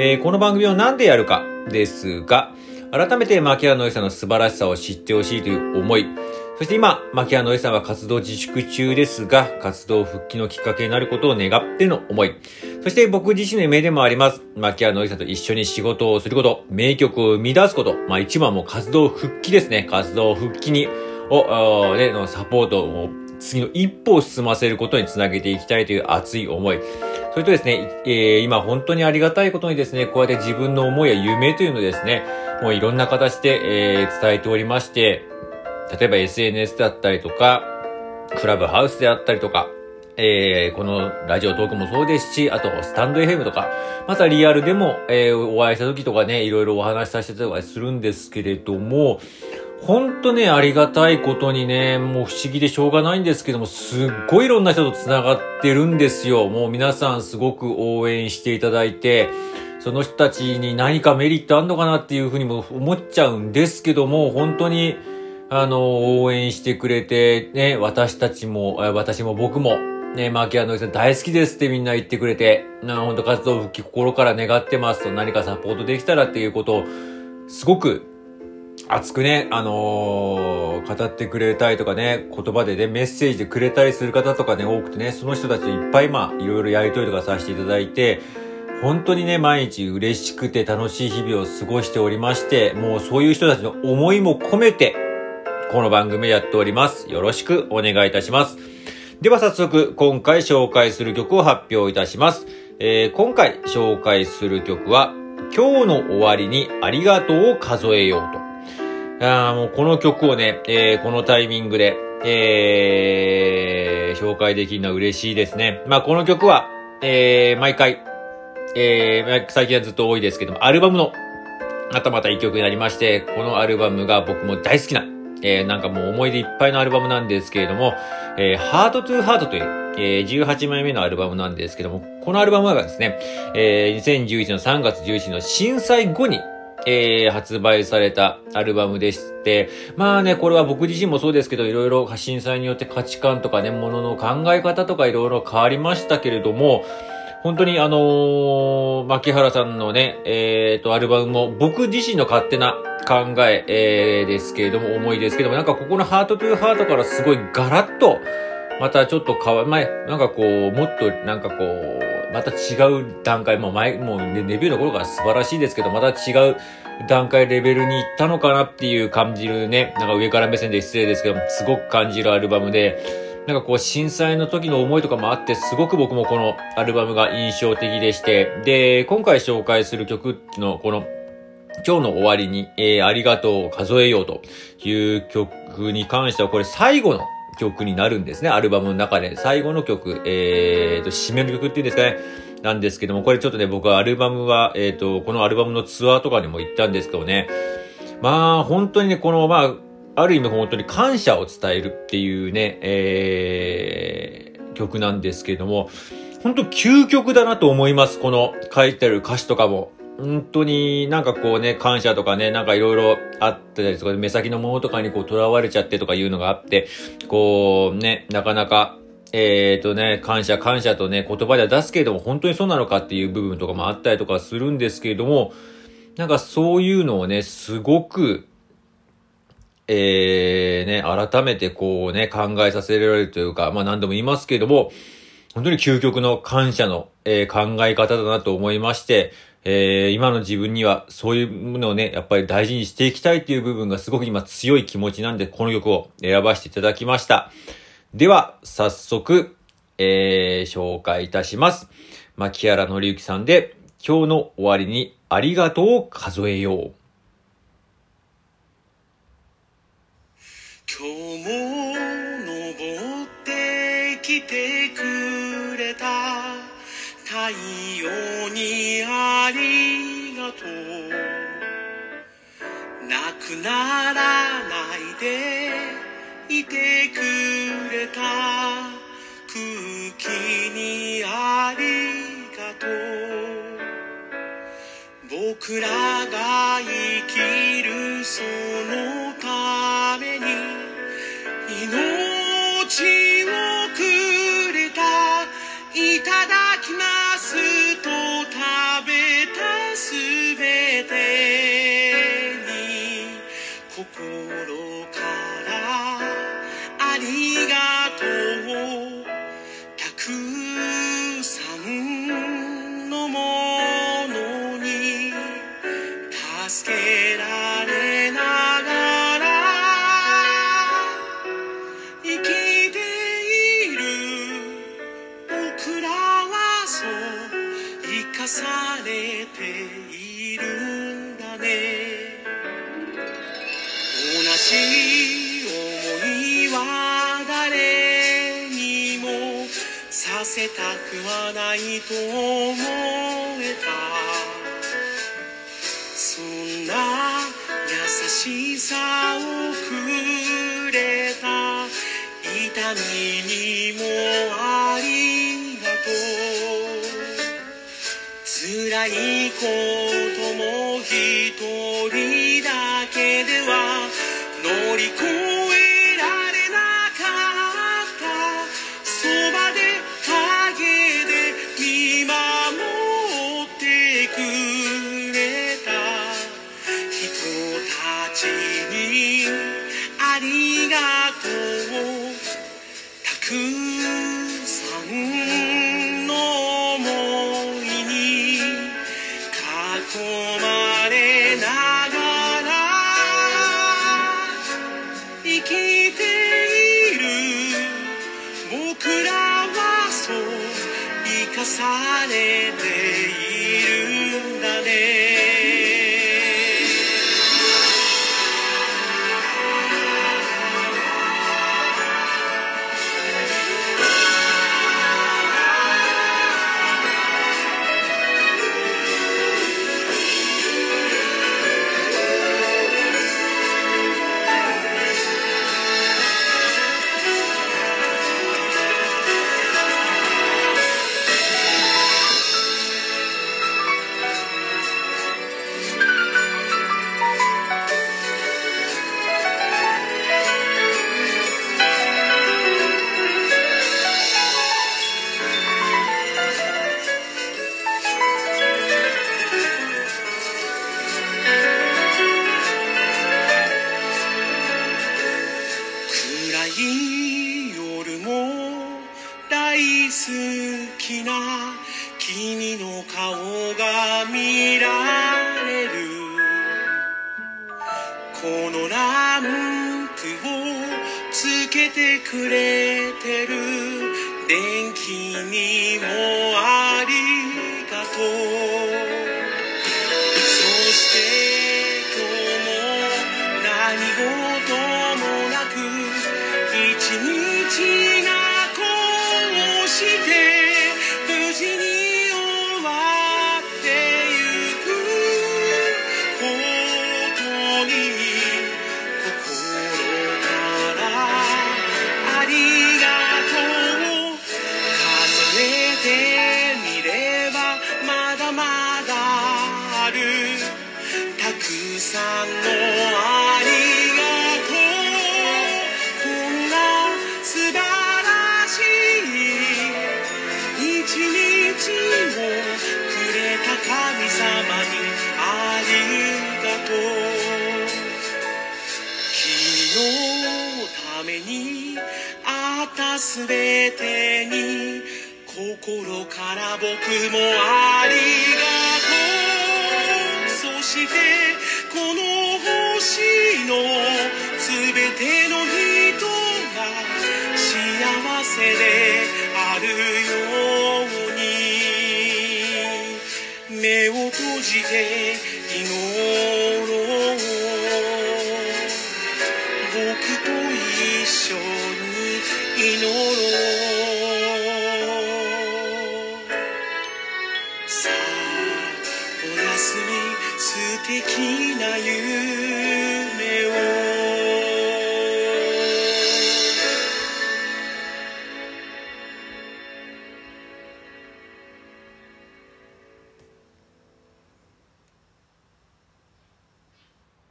えーこの番組を何でやるかですが、改めて牧原のりさんの素晴らしさを知ってほしいという思い、そして今、牧原のりさんは活動自粛中ですが、活動復帰のきっかけになることを願っての思い、そして僕自身の夢でもあります、牧原のりさんと一緒に仕事をすること、名曲を生み出すこと、まあ一番も活動復帰ですね、活動復帰に、を、あーね、のサポートを次の一歩を進ませることにつなげていきたいという熱い思い。それとですね、えー今本当にありがたいことにですね、こうやって自分の思いや夢というのをですね、もういろんな形で、えー伝えておりまして、例えば SNS だったりとか、クラブハウスであったりとか、えーこのラジオトークもそうですし、あとスタンド FM とか、またリアルでも、えーお会いした時とかね、いろいろお話しさせてたりとかするんですけれども、ほんとね、ありがたいことにね、もう不思議でしょうがないんですけども、すっごいいろんな人と繋がってるんですよ。もう皆さんすごく応援していただいて、その人たちに何かメリットあんのかなっていうふうにも思っちゃうんですけども、本当に、あの、応援してくれて、ね、私たちも、私も僕も、ね、マーキアノイさん大好きですってみんな言ってくれて、な、本当活動復帰心から願ってますと何かサポートできたらっていうことを、すごく熱くね、あのー語ってくれたりとかね、言葉でね、メッセージでくれたりする方とかね、多くてね、その人たちといっぱいまあ、いろいろやりとりとかさせていただいて、本当にね、毎日嬉しくて楽しい日々を過ごしておりまして、もうそういう人たちの思いも込めて、この番組やっております。よろしくお願いいたします。では早速、今回紹介する曲を発表いたします。えー今回紹介する曲は、今日の終わりにありがとうを数えようと。あーもうこの曲をね、えーこのタイミングで、えー紹介できるのは嬉しいですね。まあこの曲は、えー毎回、えー最近はずっと多いですけども、アルバムの、またまた一曲になりまして、このアルバムが僕も大好きな、えーなんかもう思い出いっぱいのアルバムなんですけれども、えー、ハートトゥーハートという、えー18枚目のアルバムなんですけども、このアルバムがですね、えー2011の3月11日の震災後に、えー発売されたアルバムでして、まあね、これは僕自身もそうですけど、いろいろ震災によって価値観とかね、ものの考え方とかいろいろ変わりましたけれども、本当にあのー、牧原さんのね、えっ、と、アルバムも僕自身の勝手な考え、えーですけれども、思いですけども、なんかここのハートトゥーハートからすごいガラッと、またちょっと変わ、前、なんかこう、もっとなんかこう、また違う段階、もう前、もうねレビューの頃から素晴らしいですけど、また違う段階レベルに行ったのかなっていう感じるね、なんか上から目線で失礼ですけど、すごく感じるアルバムで、なんかこう震災の時の思いとかもあって、すごく僕もこのアルバムが印象的でして、で、今回紹介する曲のこの今日の終わりに、えー、ありがとうを数えようという曲に関しては、これ最後の曲になるんですね。アルバムの中で。最後の曲、えーと、締めの曲っていうんですかね。なんですけども、これちょっとね、僕はアルバムは、えーと、このアルバムのツアーとかにも行ったんですけどね。まあ、本当にね、この、まあ、ある意味本当に感謝を伝えるっていうね、えー、曲なんですけども、本当究極だなと思います。この書いてある歌詞とかも。本当になんかこうね、感謝とかね、なんかいろいろあったりとか、目先のものとかにこう囚われちゃってとかいうのがあって、こうね、なかなか、えっ、とね、感謝感謝とね、言葉では出すけれども、本当にそうなのかっていう部分とかもあったりとかするんですけれども、なんかそういうのをね、すごく、えー、ね、改めてこうね、考えさせられるというか、まあ何度も言いますけれども、本当に究極の感謝の、えー考え方だなと思いまして、えー今の自分にはそういうものをね、やっぱり大事にしていきたいっていう部分がすごく今強い気持ちなんで、この曲を選ばせていただきました。では、早速、えー紹介いたします。牧原紀之さんで、今日の終わりにありがとうを数えよう。今日も登ってきてくれた太陽にありがとうなくならないでいてくれた空気にありがとう。僕らが生きるそのために命を同じ思いは誰にもさせたくはないと思えた。そんな優しさをくれた。痛みにもありがとう。辛いことも一人だけではり越えられなかったそばで陰で見守ってくれた人たちにありがとうたくさんの想いに囲まれランクをつけてくれてる。電気にもありがとう。るたくさんのありがとうこんな素晴らしい一日をくれた神様にありがとう。君のためにあったすべてに心から僕もありがとう。してこの星のすべての人が幸せであるように目を閉じて祈ろう僕と一緒に祈ろう。さあおやすみ素敵な夢を。